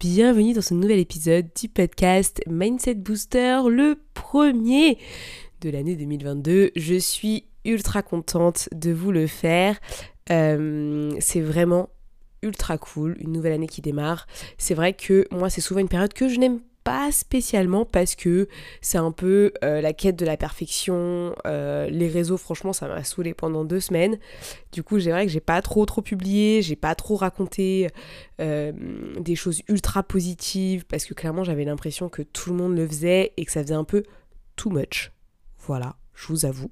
Bienvenue dans ce nouvel épisode du podcast Mindset Booster, le premier de l'année 2022. Je suis ultra contente de vous le faire. Euh, c'est vraiment ultra cool, une nouvelle année qui démarre. C'est vrai que moi, c'est souvent une période que je n'aime pas spécialement parce que c'est un peu euh, la quête de la perfection. Euh, les réseaux, franchement, ça m'a saoulé pendant deux semaines. Du coup, j'ai vrai que j'ai pas trop trop publié, j'ai pas trop raconté euh, des choses ultra positives parce que clairement, j'avais l'impression que tout le monde le faisait et que ça faisait un peu too much. Voilà, je vous avoue.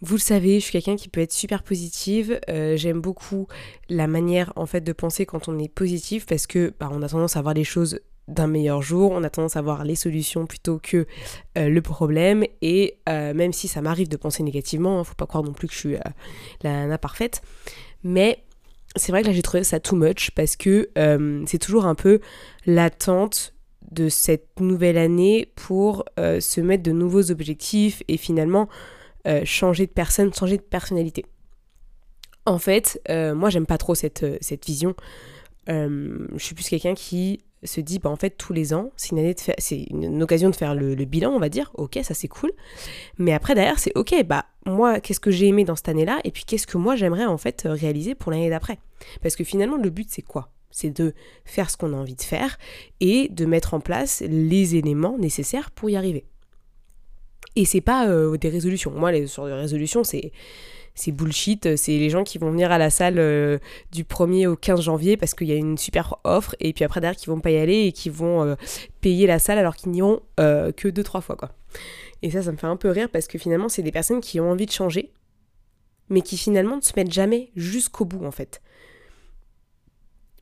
Vous le savez, je suis quelqu'un qui peut être super positive. J'aime beaucoup la manière en fait de penser quand on est positif parce que bah, on a tendance à voir les choses d'un meilleur jour, on a tendance à voir les solutions plutôt que euh, le problème, et euh, même si ça m'arrive de penser négativement, hein, faut pas croire non plus que je suis euh, la nana parfaite, mais c'est vrai que là j'ai trouvé ça too much parce que c'est toujours un peu l'attente de cette nouvelle année pour se mettre de nouveaux objectifs et finalement changer de personne, changer de personnalité. En fait, moi j'aime pas trop cette, cette vision. je suis plus quelqu'un qui se dit bah en fait tous les ans c'est une c'est une, occasion de faire le, bilan on va dire. Ok ça c'est cool. Mais après derrière c'est ok bah moi qu'est-ce que j'ai aimé dans cette année là et puis qu'est-ce que moi j'aimerais en fait réaliser pour l'année d'après? Parce que finalement le but c'est quoi? C'est de faire ce qu'on a envie de faire et de mettre en place les éléments nécessaires pour y arriver. Et c'est pas euh, des résolutions. Moi les sur de résolutions c'est c'est bullshit. C'est les gens qui vont venir à la salle euh, du 1er au 15 janvier parce qu'il y a une super offre et puis après derrière qui vont pas y aller et qui vont euh, payer la salle alors qu'ils n'y ont euh, que 2-3 fois quoi. Et ça, ça me fait un peu rire parce que finalement, c'est des personnes qui ont envie de changer, mais qui finalement ne se mettent jamais jusqu'au bout en fait.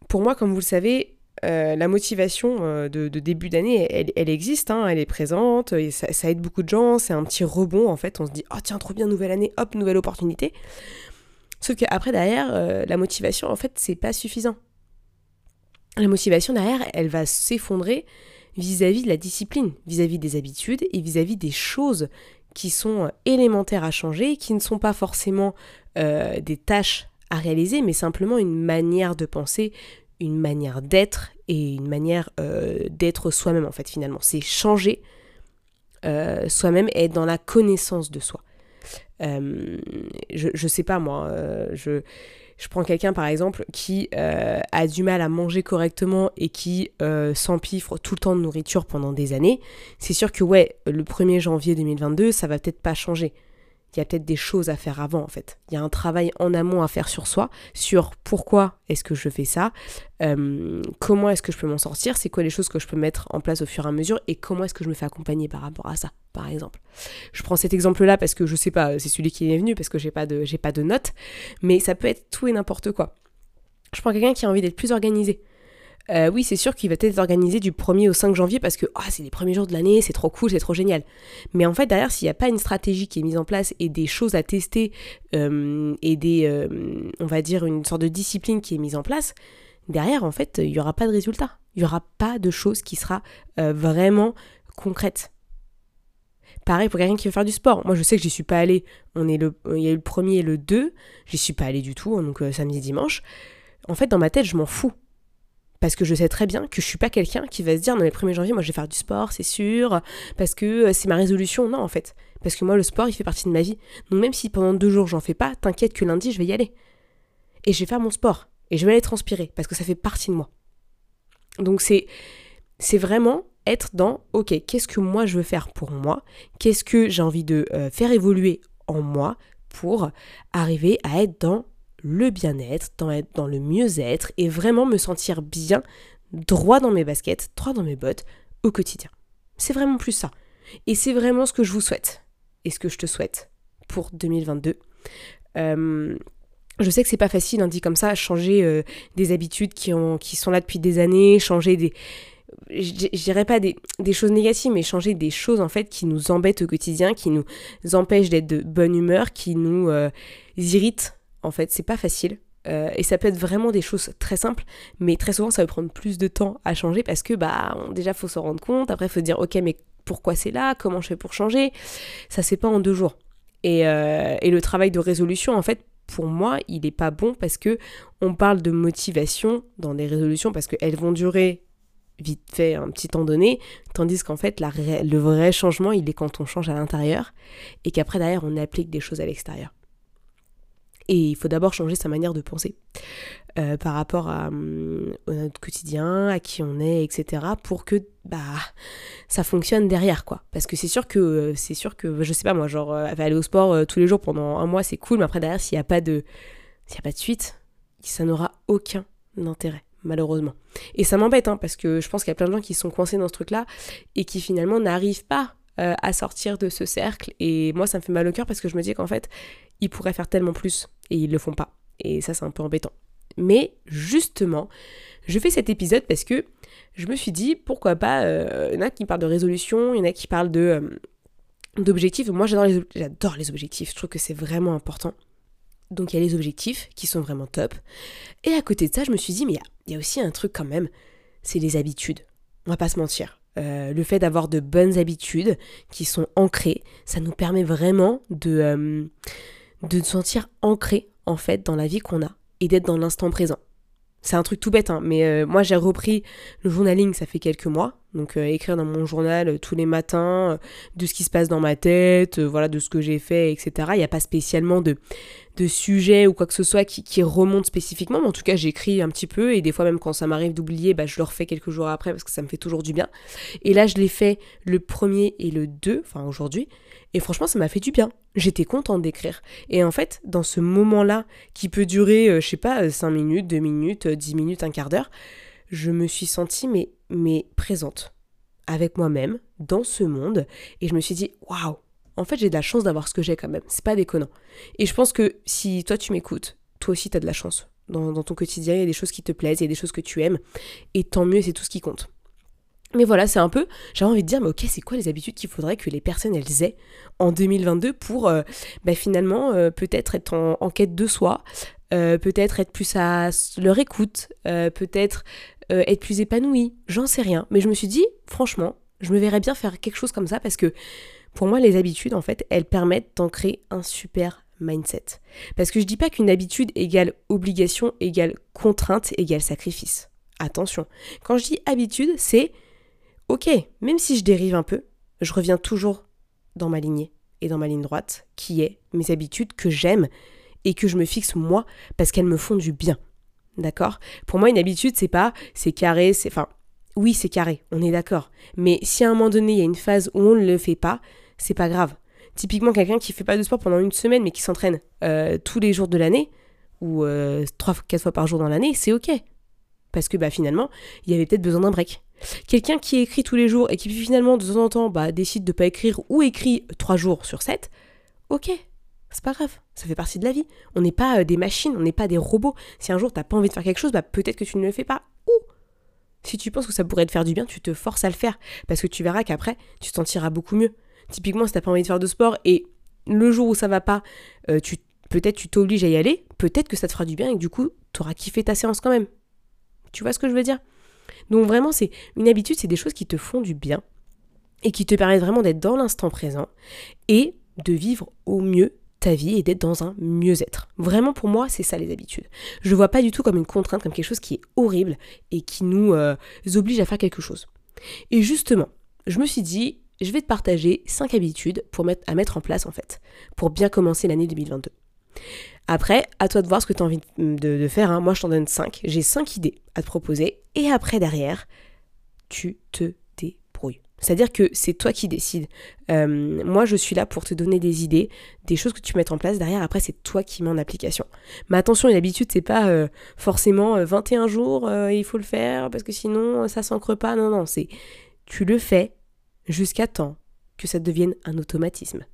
Pour moi, comme vous le savez, euh, la motivation euh, de, début d'année, elle, existe, hein, elle est présente, ça, aide beaucoup de gens, c'est un petit rebond en fait, on se dit oh tiens trop bien nouvelle année, hop nouvelle opportunité. Sauf qu'après derrière, euh, la motivation en fait c'est pas suffisant. La motivation derrière, elle va s'effondrer vis-à-vis de la discipline, vis-à-vis des habitudes et vis-à-vis des choses qui sont élémentaires à changer, qui ne sont pas forcément des tâches à réaliser, mais simplement une manière de penser, une manière d'être et une manière euh, d'être soi-même en fait finalement. C'est changer euh, soi-même et être dans la connaissance de soi. Euh, je, je sais pas moi, je, je prends quelqu'un par exemple qui a du mal à manger correctement et qui s'empiffre tout le temps de nourriture pendant des années. C'est sûr que ouais, le 1er janvier 2022, ça va peut-être pas changer il y a peut-être des choses à faire avant en fait. Il y a un travail en amont à faire sur soi, sur pourquoi est-ce que je fais ça, euh, comment est-ce que je peux m'en sortir, c'est quoi les choses que je peux mettre en place au fur et à mesure et comment est-ce que je me fais accompagner par rapport à ça, par exemple. Je prends cet exemple-là parce que je sais pas, c'est celui qui est venu parce que j'ai pas de pas de notes, mais ça peut être tout et n'importe quoi. Je prends quelqu'un qui a envie d'être plus organisé. Euh, oui, c'est sûr qu'il va être organisé du 1er au 5 janvier parce que oh, c'est les premiers jours de l'année, c'est trop cool, c'est trop génial. Mais en fait, derrière, s'il n'y a pas une stratégie qui est mise en place et des choses à tester euh, et des, euh, on va dire, une sorte de discipline qui est mise en place, derrière, en fait, il n'y aura pas de résultat. Il n'y aura pas de chose qui sera vraiment concrète. Pareil pour quelqu'un qui veut faire du sport. Moi, je sais que j'y suis pas allée. On est le, il y a eu le premier et le 2. J'y suis pas allée du tout, donc samedi, dimanche. En fait, dans ma tête, je m'en fous. Parce que je sais très bien que je suis pas quelqu'un qui va se dire non le 1er janvier moi je vais faire du sport c'est sûr parce que euh, c'est ma résolution. Non en fait. Parce que moi le sport il fait partie de ma vie. Donc même si pendant deux jours j'en fais pas t'inquiète que lundi je vais y aller. Et je vais faire mon sport. Et je vais aller transpirer parce que ça fait partie de moi. Donc c'est c'est vraiment être dans ok qu'est-ce que moi je veux faire pour moi? Qu'est-ce que j'ai envie de euh, faire évoluer en moi pour arriver à être dans le bien-être, dans, dans le mieux-être et vraiment me sentir bien, droit dans mes baskets, droit dans mes bottes au quotidien. C'est vraiment plus ça. Et c'est vraiment ce que je vous souhaite et ce que je te souhaite pour 2022. Euh, je sais que c'est pas facile, hein, dit comme ça, changer euh, des habitudes qui, ont, qui sont là depuis des années, changer des. je dirais pas des, des, choses négatives, mais changer des choses en fait qui nous embêtent au quotidien, qui nous empêchent d'être de bonne humeur, qui nous euh, irritent. En fait, c'est pas facile. Euh, et ça peut être vraiment des choses très simples, mais très souvent ça va prendre plus de temps à changer parce que bah déjà faut s'en rendre compte, après faut dire ok mais pourquoi c'est là, comment je fais pour changer, ça c'est pas en deux jours. Et, euh, et, le travail de résolution en fait pour moi il est pas bon parce que on parle de motivation dans des résolutions parce qu'elles vont durer vite fait un petit temps donné, tandis qu'en fait le vrai changement il est quand on change à l'intérieur et qu'après derrière on applique des choses à l'extérieur. Et il faut d'abord changer sa manière de penser euh, par rapport à, hum, notre quotidien, à qui on est, etc. pour que bah ça fonctionne derrière quoi. Parce que c'est sûr que c'est sûr que je sais pas moi genre euh, aller au sport euh, tous les jours pendant un mois c'est cool, mais après derrière s'il n'y a pas de s'il a pas de suite, ça n'aura aucun intérêt malheureusement. Et ça m'embête, hein, parce que je pense qu'il y a plein de gens qui sont coincés dans ce truc-là et qui finalement n'arrivent pas à sortir de ce cercle. Et moi, ça me fait mal au cœur parce que je me dis qu'en fait, ils pourraient faire tellement plus et ils le font pas. Et ça, c'est un peu embêtant. Mais justement, je fais cet épisode parce que je me suis dit, pourquoi pas, euh, il y en a qui parlent de résolution, il y en a qui parlent de euh, d'objectifs. Moi, j'adore les, j'adore les objectifs, je trouve que c'est vraiment important. Donc, il y a les objectifs qui sont vraiment top. Et à côté de ça, je me suis dit, mais il y, a aussi un truc quand même, c'est les habitudes. On va pas se mentir. Euh, le fait d'avoir de bonnes habitudes qui sont ancrées, ça nous permet vraiment de de se sentir ancré en fait dans la vie qu'on a et d'être dans l'instant présent. C'est un truc tout bête, hein, mais euh, moi j'ai repris le journaling, ça fait quelques mois. Donc euh, écrire dans mon journal euh, tous les matins de ce qui se passe dans ma tête, voilà, de ce que j'ai fait, etc. Il n'y a pas spécialement de, de sujet ou quoi que ce soit qui, remonte spécifiquement, mais en tout cas j'écris un petit peu et des fois même quand ça m'arrive d'oublier, bah, je le refais quelques jours après parce que ça me fait toujours du bien. Et là je l'ai fait le premier et le 2, enfin aujourd'hui, et franchement ça m'a fait du bien j'étais contente d'écrire. Et en fait, dans ce moment-là, qui peut durer, euh, je sais pas, 5 euh, minutes, 2 minutes, 10 euh, minutes, un quart d'heure, je me suis sentie mais, présente avec moi-même, dans ce monde, et je me suis dit, waouh, en fait j'ai de la chance d'avoir ce que j'ai quand même, c'est pas déconnant. Et je pense que si toi tu m'écoutes, toi aussi tu as de la chance. Dans, dans ton quotidien, il y a des choses qui te plaisent, il y a des choses que tu aimes, et tant mieux, c'est tout ce qui compte. Mais voilà, c'est un peu, j'avais envie de dire, mais ok, c'est quoi les habitudes qu'il faudrait que les personnes elles aient en 2022 pour euh, bah, finalement euh, peut-être être en, quête de soi, euh, peut-être être plus à leur écoute, peut-être être plus épanoui, j'en sais rien. Mais je me suis dit, franchement, je me verrais bien faire quelque chose comme ça parce que pour moi, les habitudes, en fait, elles permettent d'ancrer un super mindset. Parce que je dis pas qu'une habitude égale obligation, égale contrainte, égale sacrifice. Attention, quand je dis habitude, c'est ok, même si je dérive un peu, je reviens toujours dans ma lignée et dans ma ligne droite, qui est mes habitudes que j'aime et que je me fixe moi parce qu'elles me font du bien. D'accord? Pour moi, une habitude, c'est pas, c'est carré, c'est. Enfin, oui, c'est carré, on est d'accord. Mais si à un moment donné, il y a une phase où on ne le fait pas, c'est pas grave. Typiquement, quelqu'un qui fait pas de sport pendant une semaine mais qui s'entraîne euh, tous les jours de l'année, ou euh, trois, quatre fois par jour dans l'année, c'est ok. Parce que bah, finalement, il y avait peut-être besoin d'un break. Quelqu'un qui écrit tous les jours et qui finalement de temps en temps bah, décide de pas écrire ou écrit trois jours sur 7, ok, c'est pas grave, ça fait partie de la vie. On n'est pas euh, des machines, on n'est pas des robots. Si un jour t'as pas envie de faire quelque chose, bah peut-être que tu ne le fais pas. Ou si tu penses que ça pourrait te faire du bien, tu te forces à le faire. Parce que tu verras qu'après, tu te sentiras beaucoup mieux. Typiquement, si t'as pas envie de faire de sport et le jour où ça va pas, euh, tu peut-être tu t'obliges à y aller, peut-être que ça te fera du bien et que du coup, tu auras kiffé ta séance quand même. Tu vois ce que je veux dire? Donc vraiment, c'est une habitude, c'est des choses qui te font du bien et qui te permettent vraiment d'être dans l'instant présent et de vivre au mieux ta vie et d'être dans un mieux-être. Vraiment pour moi, c'est ça les habitudes. Je ne vois pas du tout comme une contrainte, comme quelque chose qui est horrible et qui nous euh, oblige à faire quelque chose. Et justement, je me suis dit, je vais te partager 5 habitudes à mettre en place en fait, pour bien commencer l'année 2022. Après, à toi de voir ce que tu as envie de, faire. Hein. Moi, je t'en donne 5. J'ai 5 idées à te proposer. Et après, derrière, tu te débrouilles. C'est-à-dire que c'est toi qui décides. Euh, moi, je suis là pour te donner des idées, des choses que tu mets en place. Derrière, après, c'est toi qui mets en application. Mais attention, une habitude, c'est pas euh, forcément 21 euh, jours, il faut le faire, parce que sinon, ça s'ancre pas. Non, non, c'est tu le fais jusqu'à temps que ça devienne un automatisme.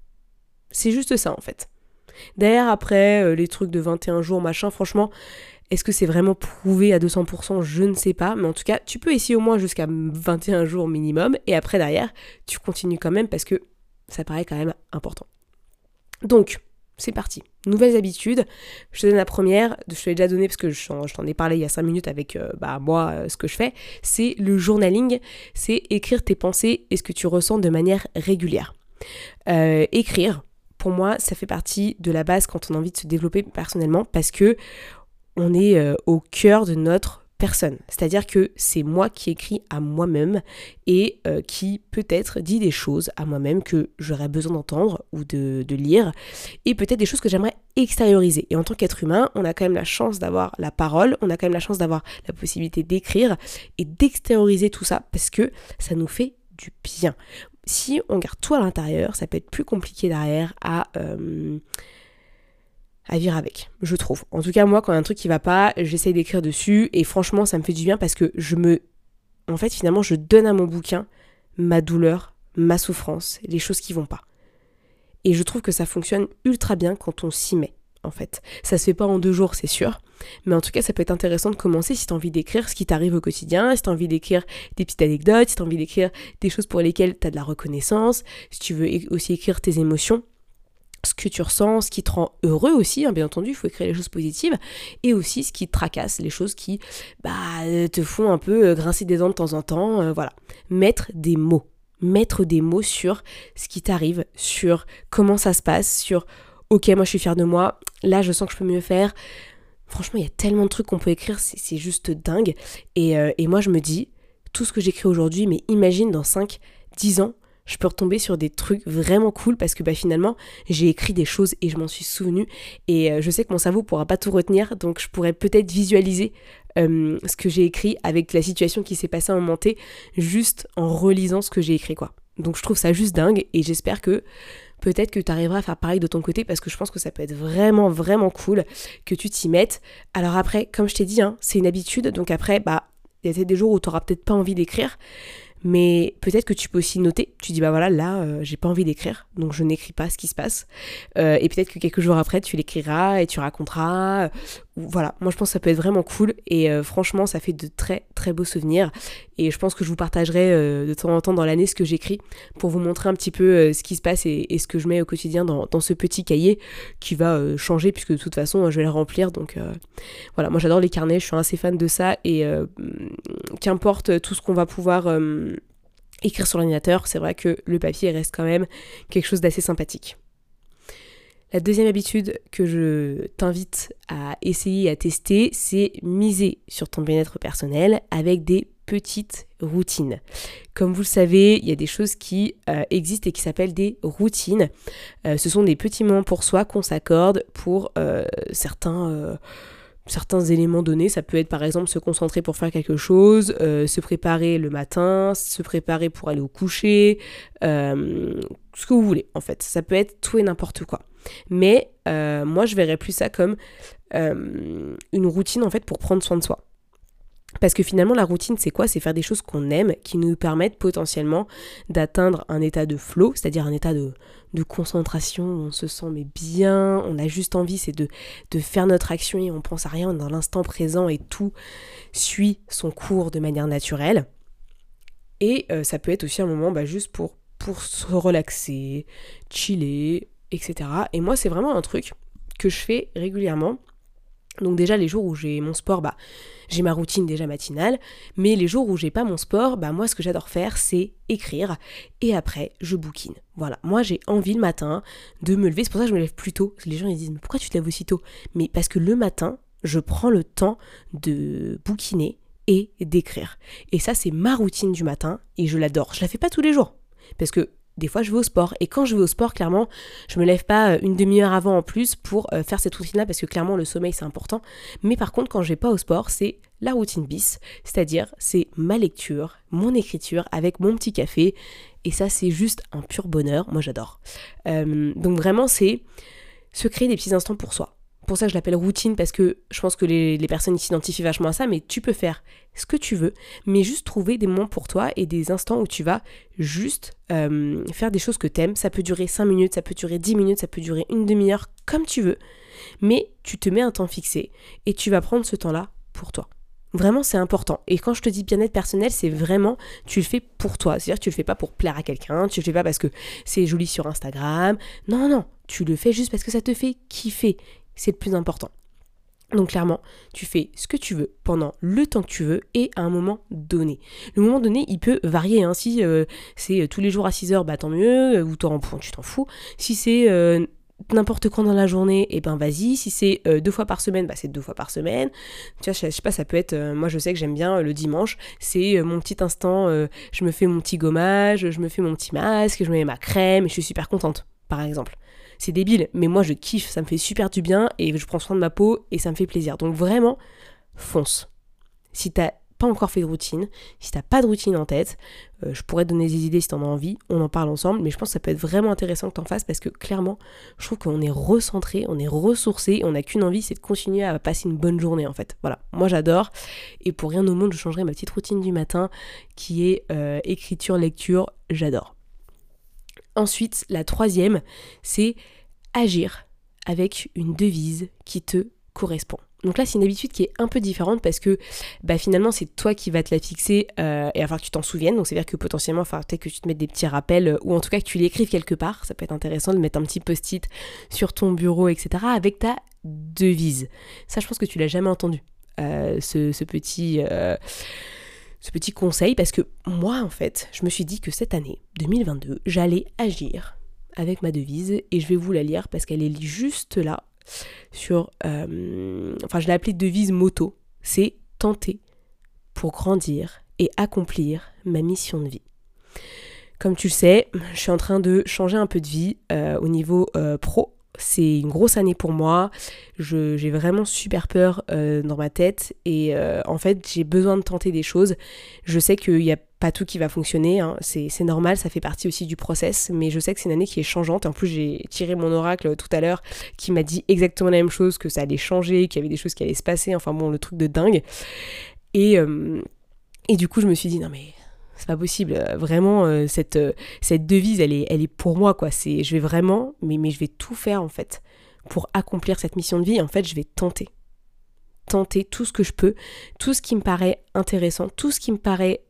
C'est juste ça, en fait. Derrière, après, euh, les trucs de 21 jours, machin, franchement, Est-ce que c'est vraiment prouvé à 200% Je ne sais pas. Mais en tout cas, tu peux essayer au moins jusqu'à 21 jours minimum. Et après, derrière, tu continues quand même parce que ça paraît quand même important. Donc, c'est parti. Nouvelles habitudes. Je te donne la première, je te l'ai déjà donnée parce que je, t'en ai parlé il y a 5 minutes avec euh, bah, moi, euh, ce que je fais. C'est le journaling. C'est écrire tes pensées et ce que tu ressens de manière régulière. Écrire, pour moi, ça fait partie de la base quand on a envie de se développer personnellement parce que on est au cœur de notre personne. C'est-à-dire que c'est moi qui écris à moi-même et euh, qui peut-être dit des choses à moi-même que j'aurais besoin d'entendre ou de, lire et peut-être des choses que j'aimerais extérioriser. Et en tant qu'être humain, on a quand même la chance d'avoir la parole, on a quand même la chance d'avoir la possibilité d'écrire et d'extérioriser tout ça parce que ça nous fait du bien. Si on garde tout à l'intérieur, ça peut être plus compliqué derrière à... Euh, à vivre avec, je trouve. En tout cas, moi, quand il y a un truc qui va pas, j'essaye d'écrire dessus et franchement, ça me fait du bien parce que je me. En fait, finalement, je donne à mon bouquin ma douleur, ma souffrance, les choses qui vont pas. Et je trouve que ça fonctionne ultra bien quand on s'y met, en fait. Ça se fait pas en deux jours, c'est sûr. Mais en tout cas, ça peut être intéressant de commencer si tu as envie d'écrire ce qui t'arrive au quotidien, si tu as envie d'écrire des petites anecdotes, si tu as envie d'écrire des choses pour lesquelles tu as de la reconnaissance, si tu veux aussi écrire tes émotions ce que tu ressens, ce qui te rend heureux aussi, hein, bien entendu, il faut écrire les choses positives, et aussi ce qui te tracasse, les choses qui bah, te font un peu euh, grincer des dents de temps en temps, euh, voilà. Mettre des mots, mettre des mots sur ce qui t'arrive, sur comment ça se passe, sur ok, moi je suis fière de moi, là je sens que je peux mieux faire. Franchement, il y a tellement de trucs qu'on peut écrire, c'est juste dingue. Et, euh, et moi je me dis, tout ce que j'écris aujourd'hui, mais imagine dans 5, 10 ans, je peux retomber sur des trucs vraiment cool parce que bah, finalement j'ai écrit des choses et je m'en suis souvenu et euh, je sais que mon cerveau pourra pas tout retenir donc je pourrais peut-être visualiser ce que j'ai écrit avec la situation qui s'est passée en montée juste en relisant ce que j'ai écrit quoi. Donc je trouve ça juste dingue et j'espère que peut-être que tu arriveras à faire pareil de ton côté parce que je pense que ça peut être vraiment vraiment cool que tu t'y mettes. Alors après comme je t'ai dit hein, c'est une habitude donc après bah il y a peut-être des jours où tu n'auras peut-être pas envie d'écrire mais peut-être que tu peux aussi noter. Tu dis, bah voilà, là, euh, j'ai pas envie d'écrire, donc je n'écris pas ce qui se passe. Euh, et peut-être que quelques jours après, tu l'écriras et tu raconteras. Voilà, moi je pense que ça peut être vraiment cool. Et euh, franchement, ça fait de très très beaux souvenirs. Et je pense que je vous partagerai de temps en temps dans l'année ce que j'écris pour vous montrer un petit peu ce qui se passe et, ce que je mets au quotidien dans, dans ce petit cahier qui va changer puisque de toute façon, je vais le remplir. Donc voilà, moi j'adore les carnets, je suis assez fan de ça. Et qu'importe tout ce qu'on va pouvoir écrire sur l'ordinateur, c'est vrai que le papier reste quand même quelque chose d'assez sympathique. La deuxième habitude que je t'invite à essayer à tester, c'est miser sur ton bien-être personnel avec des petites routines. Comme vous le savez, il y a des choses qui euh, existent et qui s'appellent des routines. Euh, ce sont des petits moments pour soi qu'on s'accorde pour euh, certains certains éléments donnés. Ça peut être par exemple se concentrer pour faire quelque chose, euh, se préparer le matin, se préparer pour aller au coucher, euh, ce que vous voulez en fait. Ça peut être tout et n'importe quoi. Mais euh, moi je verrais plus ça comme une routine en fait pour prendre soin de soi. Parce que finalement, la routine, c'est quoi? C'est faire des choses qu'on aime, qui nous permettent potentiellement d'atteindre un état de flow, c'est-à-dire un état de, concentration, où on se sent mais bien, on a juste envie, c'est de, de faire notre action et on pense à rien, on est dans l'instant présent et tout suit son cours de manière naturelle. Et euh, ça peut être aussi un moment bah, juste pour, pour se relaxer, chiller, etc. Et moi, c'est vraiment un truc que je fais régulièrement donc déjà les jours où j'ai mon sport, bah j'ai ma routine déjà matinale, mais les jours où j'ai pas mon sport, bah moi ce que j'adore faire c'est écrire et après je bouquine. Voilà, moi j'ai envie le matin de me lever, c'est pour ça que je me lève plus tôt. Les gens ils disent mais pourquoi tu te lèves aussi tôt? Mais parce que le matin, je prends le temps de bouquiner et d'écrire. Et ça c'est ma routine du matin et je l'adore. Je la fais pas tous les jours parce que des fois je vais au sport. Et quand je vais au sport, clairement, je me lève pas euh, une demi-heure avant en plus pour euh, faire cette routine-là parce que clairement le sommeil c'est important. Mais par contre, quand je vais pas au sport, c'est la routine bis, c'est-à-dire c'est ma lecture, mon écriture avec mon petit café. Et ça, c'est juste un pur bonheur. Moi, j'adore. Euh, donc vraiment, c'est se créer des petits instants pour soi pour ça je l'appelle routine parce que je pense que les, personnes s'identifient vachement à ça, mais tu peux faire ce que tu veux, mais juste trouver des moments pour toi et des instants où tu vas juste euh, faire des choses que t'aimes. Ça peut durer 5 minutes, ça peut durer 10 minutes, ça peut durer une demi-heure, comme tu veux, mais tu te mets un temps fixé et tu vas prendre ce temps-là pour toi. Vraiment, c'est important. Et quand je te dis bien-être personnel, c'est vraiment, tu le fais pour toi. C'est-à-dire, tu le fais pas pour plaire à quelqu'un, tu le fais pas parce que c'est joli sur Instagram. Non, non, tu le fais juste parce que ça te fait kiffer. C'est le plus important. Donc clairement, tu fais ce que tu veux pendant le temps que tu veux et à un moment donné. Le moment donné, il peut varier. Hein. Si euh, c'est euh, tous les jours à 6 heures, bah tant mieux, ou tu t'en fous. Si c'est euh, n'importe quand dans la journée, et eh ben vas-y. Si c'est deux fois par semaine, bah c'est deux fois par semaine. Tu vois, je, sais pas, ça peut être. moi, je sais que j'aime bien le dimanche. C'est mon petit instant. je me fais mon petit gommage, je me fais mon petit masque, je me mets ma crème, et je suis super contente, par exemple. C'est débile, mais moi je kiffe, ça me fait super du bien et je prends soin de ma peau et ça me fait plaisir. Donc vraiment, fonce. Si t'as pas encore fait de routine, si t'as pas de routine en tête, euh, je pourrais donner des idées si t'en as envie, on en parle ensemble, mais je pense que ça peut être vraiment intéressant que t'en fasses parce que clairement, je trouve qu'on est recentré, on est ressourcé, on n'a qu'une envie, c'est de continuer à passer une bonne journée en fait. Voilà, moi j'adore et pour rien au monde, je changerai ma petite routine du matin qui est euh, écriture, lecture, j'adore. Ensuite, la troisième, c'est agir avec une devise qui te correspond. Donc là, c'est une habitude qui est un peu différente parce que bah, finalement, c'est toi qui vas te la fixer euh, et falloir que tu t'en souviennes. Donc, c'est-à-dire que potentiellement, falloir peut-être que tu te mettes des petits rappels euh, ou en tout cas que tu l'écrives quelque part. Ça peut être intéressant de mettre un petit post-it sur ton bureau, etc. avec ta devise. Ça, je pense que tu l'as jamais entendu. Euh, ce, petit ce petit conseil parce que moi en fait je me suis dit que cette année 2022 j'allais agir avec ma devise et je vais vous la lire parce qu'elle est juste là sur euh, enfin je l'ai appelée devise moto. C'est tenter pour grandir et accomplir ma mission de vie. Comme tu le sais je suis en train de changer un peu de vie euh, au niveau euh, pro c'est une grosse année pour moi. J'ai vraiment super peur euh, dans ma tête et euh, en fait j'ai besoin de tenter des choses. Je sais qu'il n'y a pas tout qui va fonctionner, hein. c'est normal, ça fait partie aussi du process, mais je sais que c'est une année qui est changeante. En plus j'ai tiré mon oracle tout à l'heure qui m'a dit exactement la même chose, que ça allait changer, qu'il y avait des choses qui allaient se passer, enfin bon le truc de dingue. Et, euh, et du coup je me suis dit non mais c'est pas possible. Euh, vraiment, euh, cette, euh, cette devise, elle est, elle est pour moi, quoi. C'est, je vais vraiment, mais, mais je vais tout faire, en fait, pour accomplir cette mission de vie. En fait, je vais tenter. Tenter tout ce que je peux, tout ce qui me paraît intéressant, tout ce qui me paraît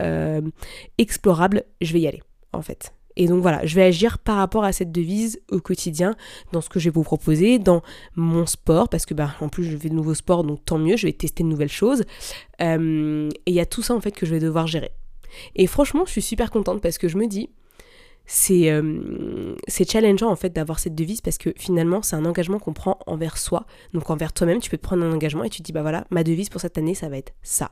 explorable, je vais y aller, en fait. Et donc voilà, je vais agir par rapport à cette devise au quotidien, dans ce que je vais vous proposer, dans mon sport, parce que bah, en plus je fais de nouveaux sports, donc tant mieux, je vais tester de nouvelles choses. et il y a tout ça en fait que je vais devoir gérer. Et franchement, je suis super contente parce que je me dis, c'est euh, challengeant en fait d'avoir cette devise parce que finalement c'est un engagement qu'on prend envers soi. Donc envers toi-même, tu peux te prendre un engagement et tu te dis bah voilà, ma devise pour cette année ça va être ça.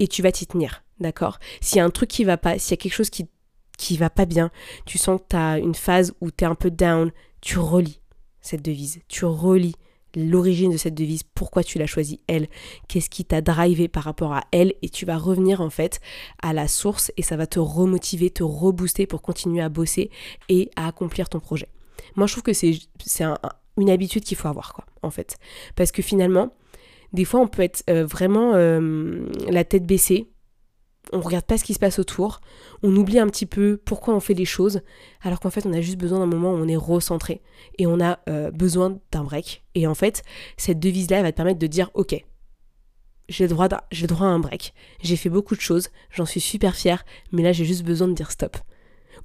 Et tu vas t'y tenir, d'accord? S'il y a un truc qui va pas, s'il y a quelque chose qui qui va pas bien, tu sens que tu as une phase où tu es un peu down, tu relis cette devise, tu relis l'origine de cette devise, pourquoi tu l'as choisie elle, qu'est-ce qui t'a drivé par rapport à elle? Et tu vas revenir en fait à la source et ça va te remotiver, te rebooster pour continuer à bosser et à accomplir ton projet. Moi je trouve que c'est une habitude qu'il faut avoir quoi en fait. Parce que finalement des fois on peut être euh, vraiment euh, la tête baissée on regarde pas ce qui se passe autour, on oublie un petit peu pourquoi on fait les choses, alors qu'en fait on a juste besoin d'un moment où on est recentré et on a euh, besoin d'un break. Et en fait, cette devise-là va te permettre de dire ok, j'ai le droit, droit à un break, j'ai fait beaucoup de choses, j'en suis super fière, mais là j'ai juste besoin de dire stop.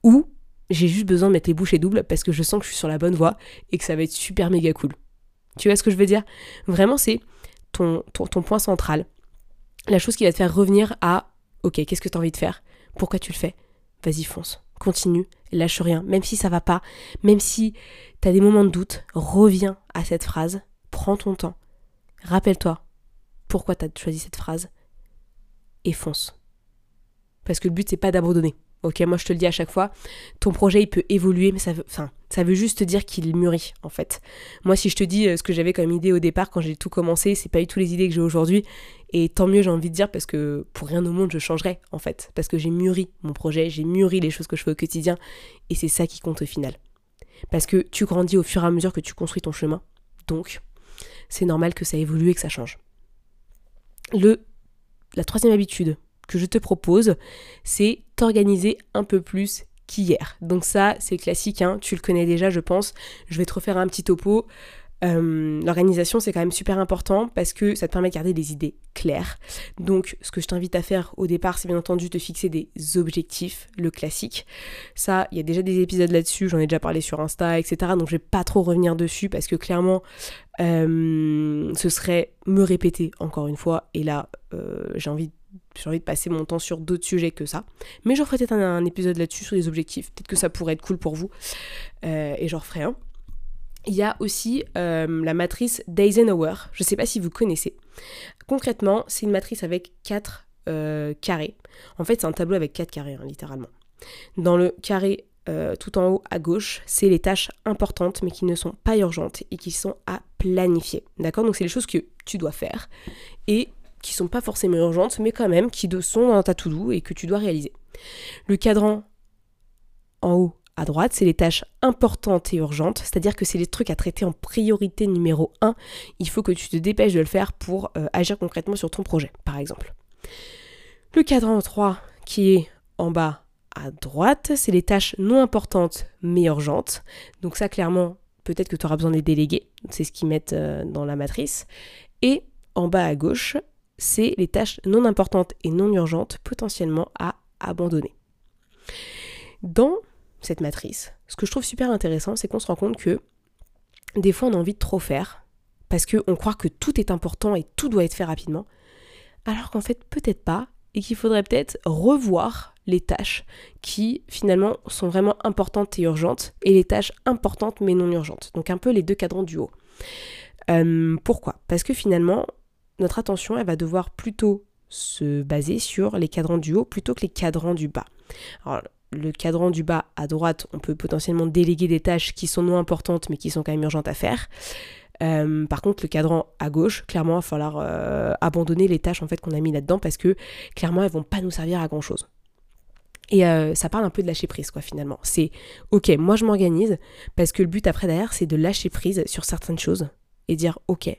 Ou j'ai juste besoin de mettre les bouchées doubles parce que je sens que je suis sur la bonne voie et que ça va être super méga cool. Tu vois ce que je veux dire? Vraiment, c'est ton point central. La chose qui va te faire revenir à Ok, qu'est-ce que tu as envie de faire? Pourquoi tu le fais? Vas-y, fonce. Continue, lâche rien. Même si ça va pas, même si tu as des moments de doute, reviens à cette phrase, prends ton temps. Rappelle-toi pourquoi tu as choisi cette phrase et fonce. Parce que le but, c'est pas d'abandonner. Ok, moi je te le dis à chaque fois, ton projet il peut évoluer, mais ça veut, enfin, ça veut juste dire qu'il mûrit en fait. Moi, si je te dis euh, ce que j'avais comme idée au départ quand j'ai tout commencé, c'est pas du tout les idées que j'ai aujourd'hui, et tant mieux j'ai envie de dire parce que pour rien au monde je changerais en fait, parce que j'ai mûri mon projet, j'ai mûri les choses que je fais au quotidien, et c'est ça qui compte au final. Parce que tu grandis au fur et à mesure que tu construis ton chemin, donc c'est normal que ça évolue et que ça change. Le, la troisième habitude que je te propose, c'est t'organiser un peu plus qu'hier. Donc ça, c'est classique, hein, tu le connais déjà, je pense. Je vais te refaire un petit topo. Euh, l'organisation, c'est quand même super important parce que ça te permet de garder des idées claires. Donc, ce que je t'invite à faire au départ, c'est bien entendu te fixer des objectifs, le classique. Ça, il y a déjà des épisodes là-dessus, j'en ai déjà parlé sur Insta, etc. Donc, je vais pas trop revenir dessus parce que clairement, euh, ce serait me répéter encore une fois. Et là, euh, j'ai envie j'ai envie de passer mon temps sur d'autres sujets que ça. Mais j'en ferai peut-être un, épisode là-dessus sur les objectifs. Peut-être que ça pourrait être cool pour vous. et j'en ferai un. Il y a aussi euh, la matrice d'Eisenhower. Je ne sais pas si vous connaissez. Concrètement, c'est une matrice avec 4 euh, carrés. En fait, c'est un tableau avec 4 carrés, hein, littéralement. Dans le carré euh, tout en haut à gauche, c'est les tâches importantes mais qui ne sont pas urgentes et qui sont à planifier. D'accord? Donc, c'est les choses que tu dois faire et qui sont pas forcément urgentes mais quand même qui sont dans ta to-do et que tu dois réaliser. Le cadran en haut à droite, c'est les tâches importantes et urgentes, c'est-à-dire que c'est les trucs à traiter en priorité numéro 1. Il faut que tu te dépêches de le faire pour euh, agir concrètement sur ton projet, par exemple. Le cadran 3, qui est en bas à droite, c'est les tâches non importantes mais urgentes. Donc ça, clairement, peut-être que tu auras besoin des délégués, c'est ce qu'ils mettent euh, dans la matrice. Et en bas à gauche, c'est les tâches non importantes et non urgentes potentiellement à abandonner. Dans cette matrice, ce que je trouve super intéressant, c'est qu'on se rend compte que des fois on a envie de trop faire, parce qu'on croit que tout est important et tout doit être fait rapidement, alors qu'en fait peut-être pas, et qu'il faudrait peut-être revoir les tâches qui finalement sont vraiment importantes et urgentes, et les tâches importantes mais non urgentes. Donc un peu les deux cadrans du haut. Euh, pourquoi? Parce que finalement, notre attention, elle va devoir plutôt se baser sur les cadrans du haut plutôt que les cadrans du bas. Alors, le cadran du bas à droite, on peut potentiellement déléguer des tâches qui sont non importantes mais qui sont quand même urgentes à faire. Euh, par contre, le cadran à gauche, clairement, il va falloir euh, abandonner les tâches en fait qu'on a mis là-dedans parce que clairement, elles vont pas nous servir à grand chose. Et euh, ça parle un peu de lâcher prise, quoi, finalement. C'est ok, moi je m'organise parce que le but après derrière, c'est de lâcher prise sur certaines choses et dire ok,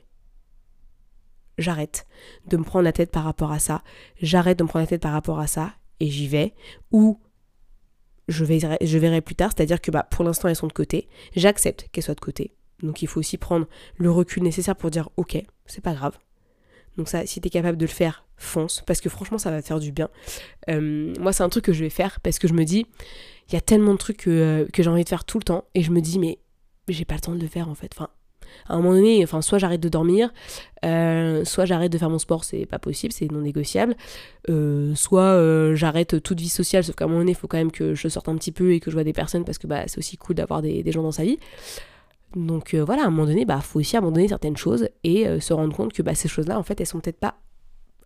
j'arrête de me prendre la tête par rapport à ça, j'arrête de me prendre la tête par rapport à ça et j'y vais. Ou je verrai, plus tard, c'est-à-dire que bah, pour l'instant elles sont de côté, j'accepte qu'elles soient de côté. Donc il faut aussi prendre le recul nécessaire pour dire ok, c'est pas grave. Donc ça, si tu es capable de le faire, fonce, parce que franchement ça va te faire du bien. Euh, moi c'est un truc que je vais faire parce que je me dis, il y a tellement de trucs que, euh, que j'ai envie de faire tout le temps, et je me dis mais j'ai pas le temps de le faire en fait. À un moment donné, soit j'arrête de dormir, euh, soit j'arrête de faire mon sport, c'est pas possible, c'est non négociable, euh, soit euh, j'arrête toute vie sociale, sauf qu'à un moment donné, il faut quand même que je sorte un petit peu et que je vois des personnes parce que bah, c'est aussi cool d'avoir des, gens dans sa vie. Donc voilà, à un moment donné, bah faut aussi abandonner certaines choses et se rendre compte que bah, ces choses-là, en fait, elles sont peut-être pas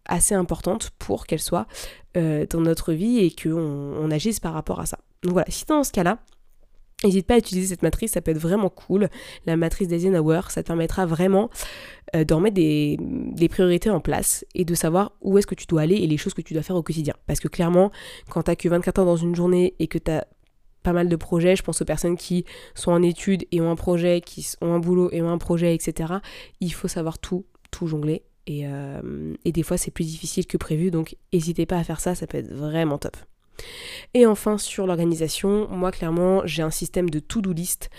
assez importantes pour qu'elles soient dans notre vie et qu'on on agisse par rapport à ça. Donc voilà, si dans ce cas-là, N'hésite pas à utiliser cette matrice, ça peut être vraiment cool. La matrice d'Eisenhower, ça te permettra vraiment euh, de remettre des, priorités en place et de savoir où est-ce que tu dois aller et les choses que tu dois faire au quotidien. Parce que clairement, quand tu que 24 heures dans une journée et que tu as pas mal de projets, je pense aux personnes qui sont en études et ont un projet, qui ont un boulot et ont un projet, etc. Il faut savoir tout, tout jongler. Et, euh, et des fois, c'est plus difficile que prévu, donc n'hésitez pas à faire ça, ça peut être vraiment top. Et enfin sur l'organisation, moi clairement j'ai un système de to-do list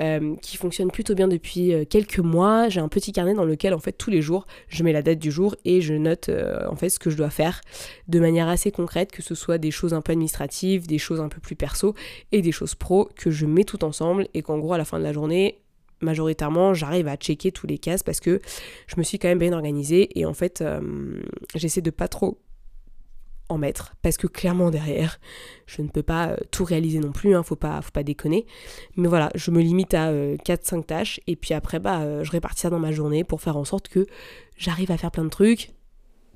euh, qui fonctionne plutôt bien depuis euh, quelques mois. J'ai un petit carnet dans lequel en fait tous les jours je mets la date du jour et je note euh, en fait ce que je dois faire de manière assez concrète, que ce soit des choses un peu administratives, des choses un peu plus perso et des choses pro que je mets tout ensemble et qu'en gros à la fin de la journée majoritairement, j'arrive à checker tous les cases parce que je me suis quand même bien organisée et en fait, j'essaie de pas trop en mettre parce que clairement derrière je ne peux pas euh, tout réaliser non plus hein, faut pas déconner. Mais voilà je me limite à 4-5 euh, tâches et puis après bah euh, je répartis ça dans ma journée pour faire en sorte que j'arrive à faire plein de trucs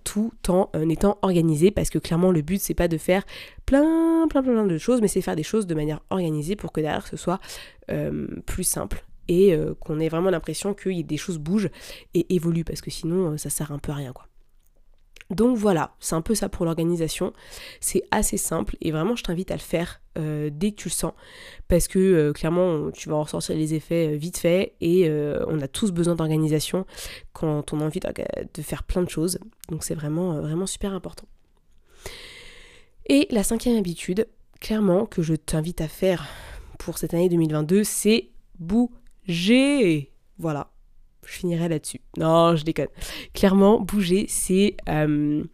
tout en étant organisé parce que clairement le but c'est pas de faire plein plein plein plein de choses mais c'est faire des choses de manière organisée pour que derrière ce soit plus simple et qu'on ait vraiment l'impression que des choses bougent et évoluent parce que sinon ça sert un peu à rien quoi Donc voilà, c'est un peu ça pour l'organisation. C'est assez simple et vraiment je t'invite à le faire euh, dès que tu le sens parce que euh, clairement tu vas en ressortir les effets euh, vite fait et on a tous besoin d'organisation quand on a envie de, faire plein de choses. Donc c'est vraiment, vraiment super important. Et la cinquième habitude, clairement, que je t'invite à faire pour cette année 2022, c'est bouger. Voilà, finirai là-dessus. Non, je déconne. Clairement, bouger, c'est euh,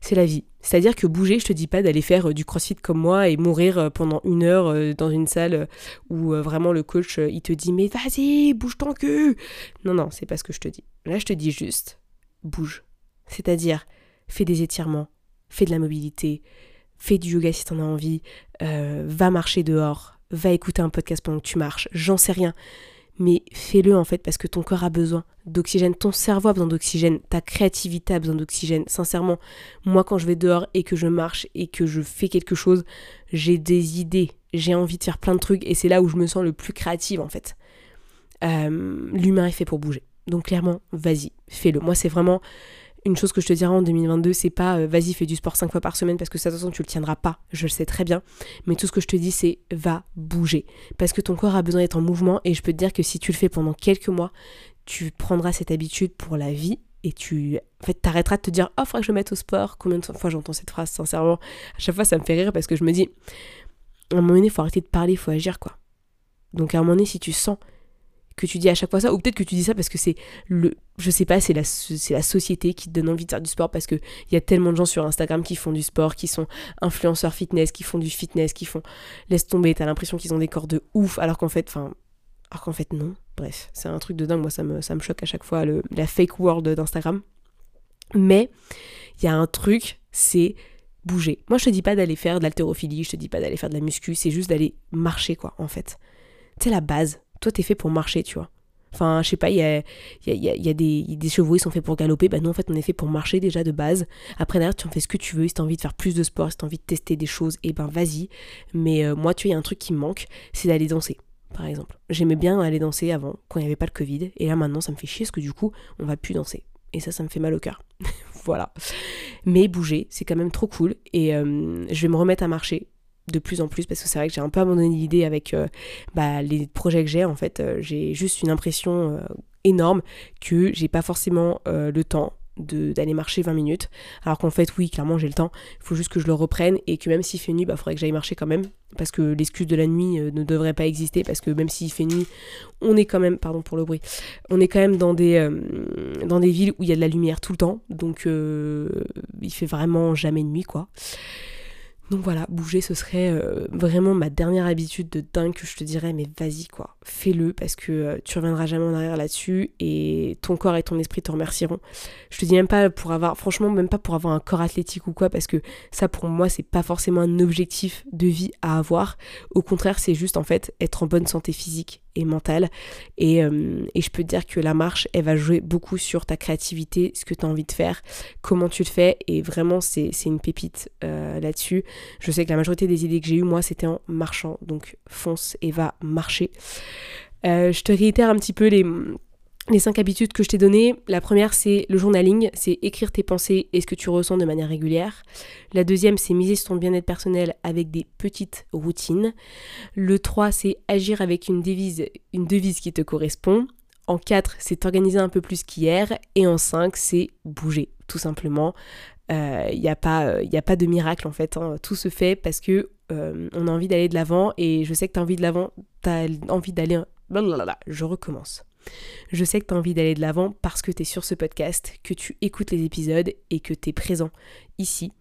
c'est la vie. C'est-à-dire que bouger, je te dis pas d'aller faire euh, du crossfit comme moi et mourir euh, pendant une heure dans une salle où vraiment le coach il te dit mais vas-y, bouge ton cul. Non, non, c'est pas ce que je te dis. Là, je te dis juste bouge. C'est-à-dire fais des étirements, fais de la mobilité, fais du yoga si t'en as envie, va marcher dehors, va écouter un podcast pendant que tu marches, j'en sais rien mais fais-le en fait parce que ton corps a besoin d'oxygène, ton cerveau a besoin d'oxygène, ta créativité a besoin d'oxygène. Sincèrement, moi quand je vais dehors et que je marche et que je fais quelque chose, j'ai des idées, j'ai envie de faire plein de trucs et c'est là où je me sens le plus créative en fait. Euh, l'humain est fait pour bouger. Donc clairement, vas-y, fais-le. Moi c'est vraiment une chose que je te dirais en 2022, c'est pas euh, vas-y, fais du sport 5 fois par semaine parce que ça, de toute façon, tu le tiendras pas. Je le sais très bien. Mais tout ce que je te dis, c'est va bouger. Parce que ton corps a besoin d'être en mouvement et je peux te dire que si tu le fais pendant quelques mois, tu prendras cette habitude pour la vie et tu en fait t'arrêteras de te dire oh faudrait que je me mette au sport combien de fois j'entends cette phrase sincèrement à chaque fois ça me fait rire parce que je me dis à un moment donné faut arrêter de parler faut agir quoi donc à un moment donné si tu sens que tu dis à chaque fois ça, ou peut-être que tu dis ça parce que c'est le, je sais pas, c'est la, c'est la société qui te donne envie de faire du sport parce que il y a tellement de gens sur Instagram qui font du sport, qui sont influenceurs fitness, qui font du fitness, qui font, laisse tomber, t'as l'impression qu'ils ont des corps de ouf, alors qu'en fait, enfin, alors qu'en fait non. Bref, c'est un truc de dingue, moi ça me, ça me choque à chaque fois le, la fake world d'Instagram. Mais il y a un truc, c'est bouger. Moi je te dis pas d'aller faire de l'haltérophilie, je te dis pas d'aller faire de la muscu, c'est juste d'aller marcher quoi en fait. C'est la base toi t'es fait pour marcher, tu vois. Enfin, je sais pas, il y a, des, chevaux, ils sont faits pour galoper. Bah nous, en fait, on est fait pour marcher déjà de base. Après, derrière, tu en fais ce que tu veux. Si t'as envie de faire plus de sport, si t'as envie de tester des choses, et eh ben vas-y. Mais euh, moi, tu vois, il y a un truc qui me manque, c'est d'aller danser, par exemple. J'aimais bien aller danser avant, quand il n'y avait pas le Covid. Et là, maintenant, ça me fait chier parce que du coup, on va plus danser. Et ça, ça me fait mal au cœur. voilà. Mais bouger, c'est quand même trop cool. Et euh, je vais me remettre à marcher de plus en plus parce que c'est vrai que j'ai un peu abandonné l'idée avec euh, bah, les projets que j'ai en fait euh, j'ai juste une impression euh, énorme que j'ai pas forcément le temps d'aller marcher 20 minutes. Alors qu'en fait oui clairement j'ai le temps. Il faut juste que je le reprenne et que même s'il fait nuit bah faudrait que j'aille marcher quand même parce que l'excuse de la nuit ne devrait pas exister parce que même s'il fait nuit on est quand même pardon pour le bruit on est quand même dans des dans des villes où il y a de la lumière tout le temps. Donc il fait vraiment jamais nuit quoi donc voilà, bouger, ce serait euh, vraiment ma dernière habitude de dingue que je te dirais, mais vas-y quoi, fais-le parce que euh, tu reviendras jamais en arrière là-dessus et ton corps et ton esprit te remercieront. Je te dis même pas pour avoir, franchement, même pas pour avoir un corps athlétique ou quoi, parce que ça pour moi, c'est pas forcément un objectif de vie à avoir. Au contraire, c'est juste en fait être en bonne santé physique et mentale. Et, euh, et, je peux te dire que la marche, elle va jouer beaucoup sur ta créativité, ce que tu as envie de faire, comment tu le fais. Et vraiment, c'est une pépite là-dessus. Je sais que la majorité des idées que j'ai eues, moi, c'était en marchant. Donc fonce et va marcher. Euh, je te réitère un petit peu les, les cinq habitudes que je t'ai données. La première, c'est le journaling, c'est écrire tes pensées et ce que tu ressens de manière régulière. La deuxième, c'est miser sur ton bien-être personnel avec des petites routines. Le 3, c'est agir avec une devise, une devise qui te correspond. En 4, c'est t'organiser un peu plus qu'hier. Et en 5, c'est bouger, tout simplement. Il euh, n'y a, pas, euh, a pas de miracle en fait. Hein. Tout se fait parce que euh, on a envie d'aller de l'avant et je sais que tu as envie de l'avant, tu as envie d'aller... Je recommence. Je sais que tu as envie d'aller de l'avant parce que tu es sur ce podcast, que tu écoutes les épisodes et que tu es présent ici.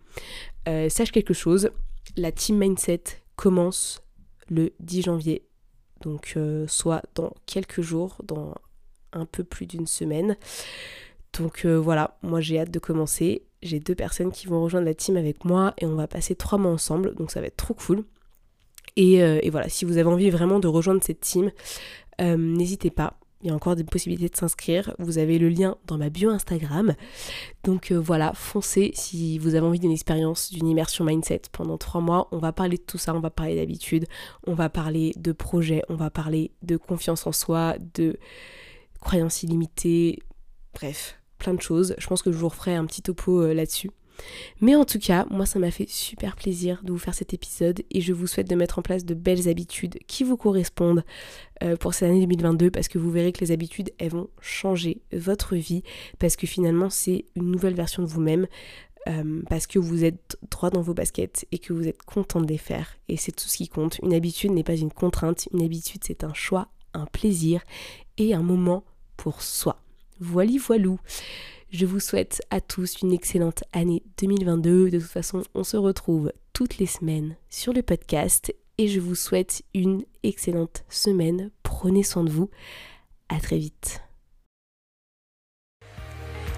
sache quelque chose, la Team Mindset commence le 10 janvier. Donc soit dans quelques jours, dans un peu plus d'une semaine. Donc voilà, moi j'ai hâte de commencer j'ai deux personnes qui vont rejoindre la team avec moi et on va passer trois mois ensemble, donc ça va être trop cool. Et, euh, voilà, si vous avez envie vraiment de rejoindre cette team, euh, n'hésitez pas. Il y a encore des possibilités de s'inscrire. Vous avez le lien dans ma bio Instagram. Donc euh, voilà, foncez si vous avez envie d'une expérience, d'une immersion mindset pendant trois mois. On va parler de tout ça, on va parler d'habitude, on va parler de projets, on va parler de confiance en soi, de croyances illimitées. Bref, plein de choses. Je pense que je vous referai un petit topo euh, là-dessus. Mais en tout cas, moi ça m'a fait super plaisir de vous faire cet épisode et je vous souhaite de mettre en place de belles habitudes qui vous correspondent euh, pour cette année 2022 parce que vous verrez que les habitudes elles vont changer votre vie parce que finalement c'est une nouvelle version de vous-même. Euh, parce que vous êtes droit dans vos baskets et que vous êtes content de les faire. Et c'est tout ce qui compte. Une habitude n'est pas une contrainte, une habitude c'est un choix, un plaisir et un moment pour soi. Voili voilou. Je vous souhaite à tous une excellente année 2022. De toute façon, on se retrouve toutes les semaines sur le podcast et je vous souhaite une excellente semaine. Prenez soin de vous. À très vite.